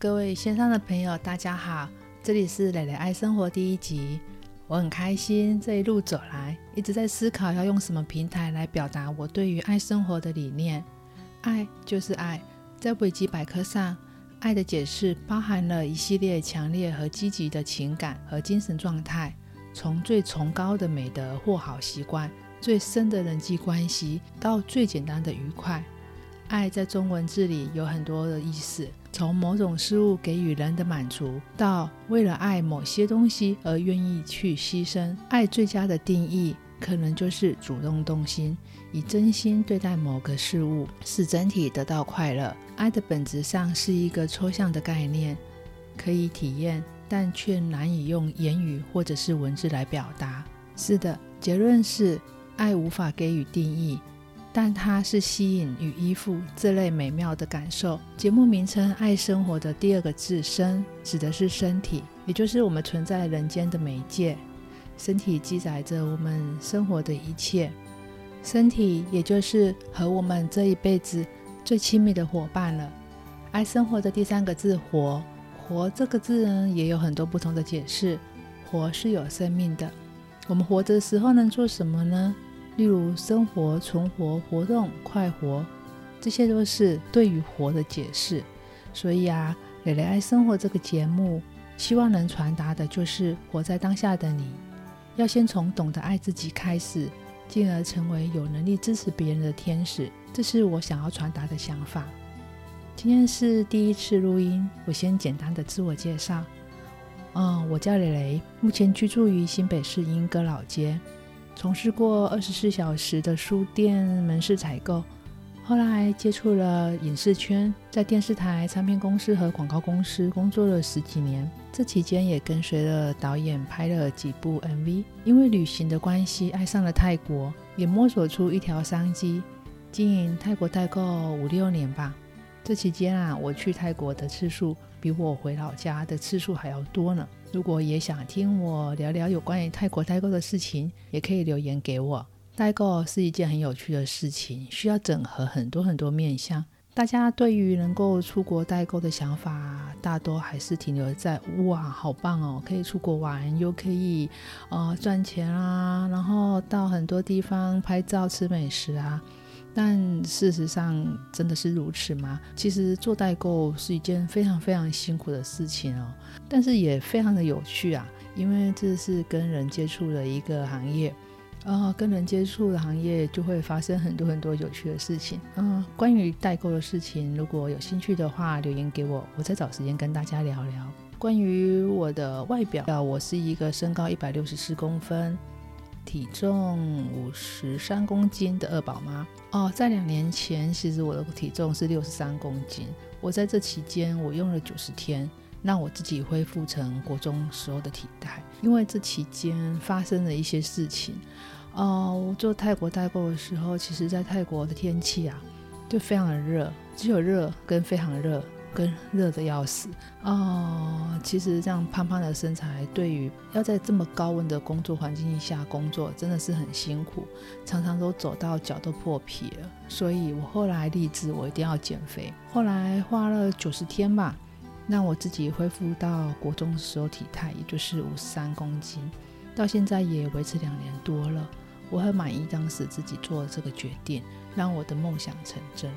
各位线上的朋友，大家好，这里是蕾蕾爱生活第一集。我很开心这一路走来，一直在思考要用什么平台来表达我对于爱生活的理念。爱就是爱，在维基百科上，爱的解释包含了一系列强烈和积极的情感和精神状态，从最崇高的美德或好习惯，最深的人际关系，到最简单的愉快。爱在中文字里有很多的意思，从某种事物给予人的满足，到为了爱某些东西而愿意去牺牲。爱最佳的定义，可能就是主动动心，以真心对待某个事物，使整体得到快乐。爱的本质上是一个抽象的概念，可以体验，但却难以用言语或者是文字来表达。是的，结论是，爱无法给予定义。但它是吸引与依附这类美妙的感受。节目名称《爱生活》的第二个字“身”指的是身体，也就是我们存在人间的媒介。身体记载着我们生活的一切，身体也就是和我们这一辈子最亲密的伙伴了。爱生活的第三个字“活”，“活”这个字呢也有很多不同的解释。活是有生命的，我们活着的时候能做什么呢？例如生活、存活、活动、快活，这些都是对于活的解释。所以啊，蕾蕾爱生活这个节目，希望能传达的就是活在当下的你，要先从懂得爱自己开始，进而成为有能力支持别人的天使。这是我想要传达的想法。今天是第一次录音，我先简单的自我介绍。嗯，我叫蕾蕾，目前居住于新北市莺歌老街。从事过二十四小时的书店门市采购，后来接触了影视圈，在电视台、唱片公司和广告公司工作了十几年。这期间也跟随了导演拍了几部 MV。因为旅行的关系，爱上了泰国，也摸索出一条商机，经营泰国代购五六年吧。这期间啊，我去泰国的次数比我回老家的次数还要多呢。如果也想听我聊聊有关于泰国代购的事情，也可以留言给我。代购是一件很有趣的事情，需要整合很多很多面向。大家对于能够出国代购的想法，大多还是停留在“哇，好棒哦，可以出国玩，又可以呃赚钱啊，然后到很多地方拍照吃美食啊。”但事实上真的是如此吗？其实做代购是一件非常非常辛苦的事情哦，但是也非常的有趣啊，因为这是跟人接触的一个行业，啊，跟人接触的行业就会发生很多很多有趣的事情。嗯，关于代购的事情，如果有兴趣的话，留言给我，我再找时间跟大家聊聊。关于我的外表，我是一个身高一百六十四公分。体重五十三公斤的二宝妈哦，在两年前，其实我的体重是六十三公斤。我在这期间，我用了九十天，让我自己恢复成国中时候的体态。因为这期间发生了一些事情，哦，我做泰国代购的时候，其实在泰国的天气啊，就非常的热，只有热跟非常热。跟热的要死哦，其实这样胖胖的身材，对于要在这么高温的工作环境下工作，真的是很辛苦，常常都走到脚都破皮了。所以我后来立志，我一定要减肥。后来花了九十天吧，让我自己恢复到国中的时候体态，也就是五十三公斤，到现在也维持两年多了。我很满意当时自己做的这个决定，让我的梦想成真。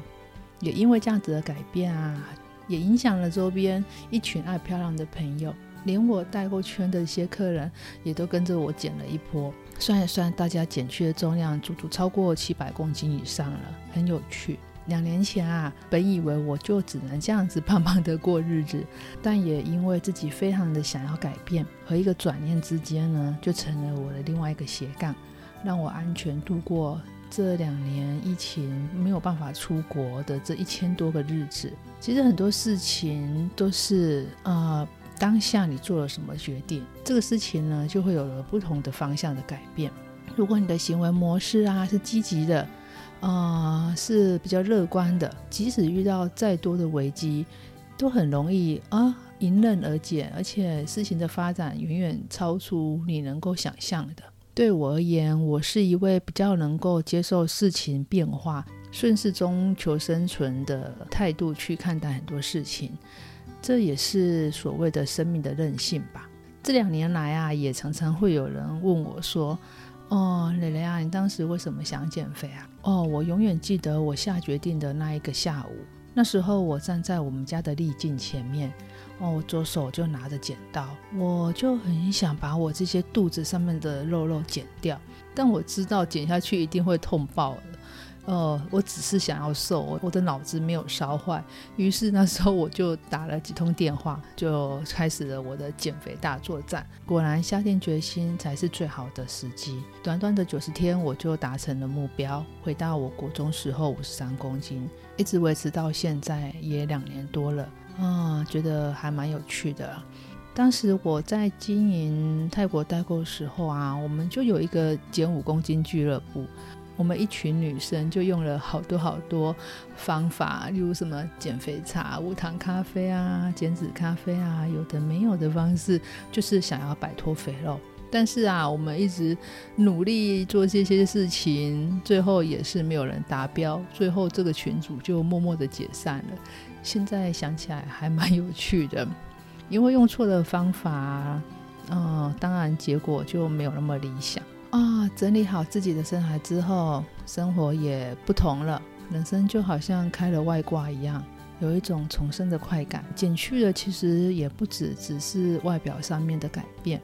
也因为这样子的改变啊。也影响了周边一群爱漂亮的朋友，连我带过圈的一些客人也都跟着我减了一波。算一算，大家减去的重量足足超过七百公斤以上了，很有趣。两年前啊，本以为我就只能这样子胖胖的过日子，但也因为自己非常的想要改变，和一个转念之间呢，就成了我的另外一个斜杠，让我安全度过。这两年疫情没有办法出国的这一千多个日子，其实很多事情都是呃当下你做了什么决定，这个事情呢就会有了不同的方向的改变。如果你的行为模式啊是积极的，呃是比较乐观的，即使遇到再多的危机，都很容易啊迎刃而解，而且事情的发展远远超出你能够想象的。对我而言，我是一位比较能够接受事情变化、顺势中求生存的态度去看待很多事情。这也是所谓的生命的韧性吧。这两年来啊，也常常会有人问我说：“哦，蕾蕾啊，你当时为什么想减肥啊？”哦，我永远记得我下决定的那一个下午，那时候我站在我们家的立镜前面，哦，我左手就拿着剪刀，我就很想把我这些肚子上面的肉肉剪掉，但我知道剪下去一定会痛爆。呃，我只是想要瘦，我的脑子没有烧坏，于是那时候我就打了几通电话，就开始了我的减肥大作战。果然下定决心才是最好的时机，短短的九十天我就达成了目标，回到我国中时候五十三公斤，一直维持到现在也两年多了，啊，觉得还蛮有趣的。当时我在经营泰国代购时候啊，我们就有一个减五公斤俱乐部。我们一群女生就用了好多好多方法，例如什么减肥茶、无糖咖啡啊、减脂咖啡啊，有的没有的方式，就是想要摆脱肥肉。但是啊，我们一直努力做这些事情，最后也是没有人达标，最后这个群组就默默的解散了。现在想起来还蛮有趣的，因为用错了方法，嗯，当然结果就没有那么理想。啊，整理好自己的身材之后，生活也不同了，人生就好像开了外挂一样，有一种重生的快感。减去的其实也不止只是外表上面的改变，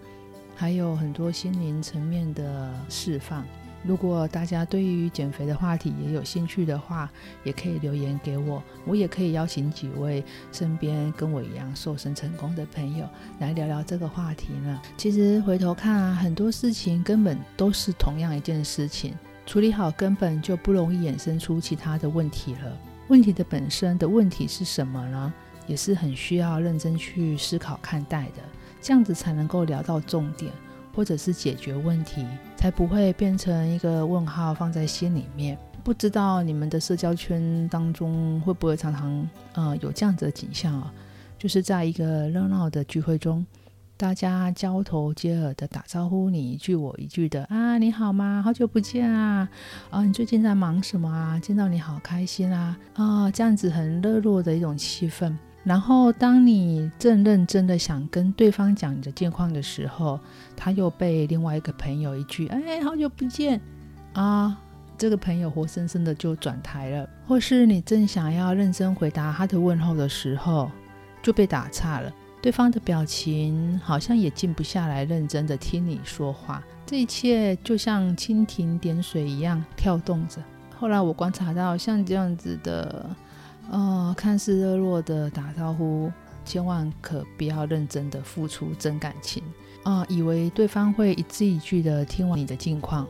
还有很多心灵层面的释放。如果大家对于减肥的话题也有兴趣的话，也可以留言给我，我也可以邀请几位身边跟我一样瘦身成功的朋友来聊聊这个话题呢。其实回头看啊，很多事情根本都是同样一件事情，处理好根本就不容易衍生出其他的问题了。问题的本身的问题是什么呢？也是很需要认真去思考看待的，这样子才能够聊到重点。或者是解决问题，才不会变成一个问号放在心里面。不知道你们的社交圈当中会不会常常呃有这样子的景象啊？就是在一个热闹的聚会中，大家交头接耳的打招呼，你一句我一句的啊，你好吗？好久不见啊！啊，你最近在忙什么啊？见到你好开心啊！啊，这样子很热络的一种气氛。然后，当你正认真的想跟对方讲你的近况的时候，他又被另外一个朋友一句“哎，好久不见啊”，这个朋友活生生的就转台了。或是你正想要认真回答他的问候的时候，就被打岔了。对方的表情好像也静不下来，认真的听你说话。这一切就像蜻蜓点水一样跳动着。后来我观察到，像这样子的。哦，看似热络的打招呼，千万可不要认真的付出真感情啊！以为对方会一字一句的听完你的近况，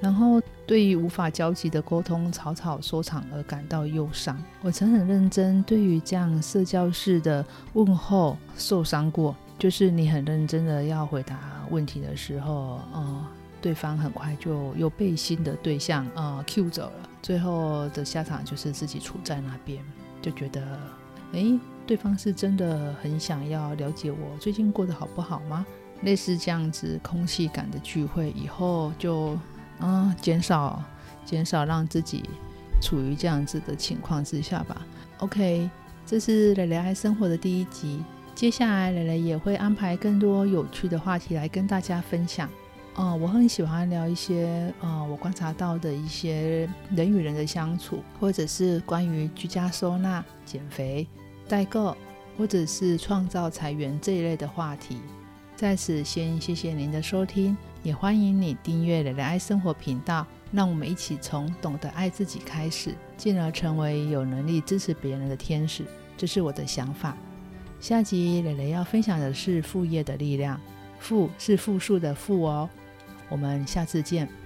然后对于无法交集的沟通草草收场而感到忧伤。我曾很认真对于这样社交式的问候受伤过，就是你很认真的要回答问题的时候，呃，对方很快就又被新的对象啊 Q 走了。最后的下场就是自己处在那边，就觉得，哎，对方是真的很想要了解我最近过得好不好吗？类似这样子空气感的聚会，以后就啊减少减少让自己处于这样子的情况之下吧。OK，这是蕾蕾爱生活的第一集，接下来蕾蕾也会安排更多有趣的话题来跟大家分享。哦，我很喜欢聊一些呃，我观察到的一些人与人的相处，或者是关于居家收纳、减肥、代购，或者是创造财源这一类的话题。在此先谢谢您的收听，也欢迎你订阅“蕾蕾爱生活”频道，让我们一起从懂得爱自己开始，进而成为有能力支持别人的天使。这是我的想法。下集蕾蕾要分享的是副业的力量，副是复数的副哦。我们下次见。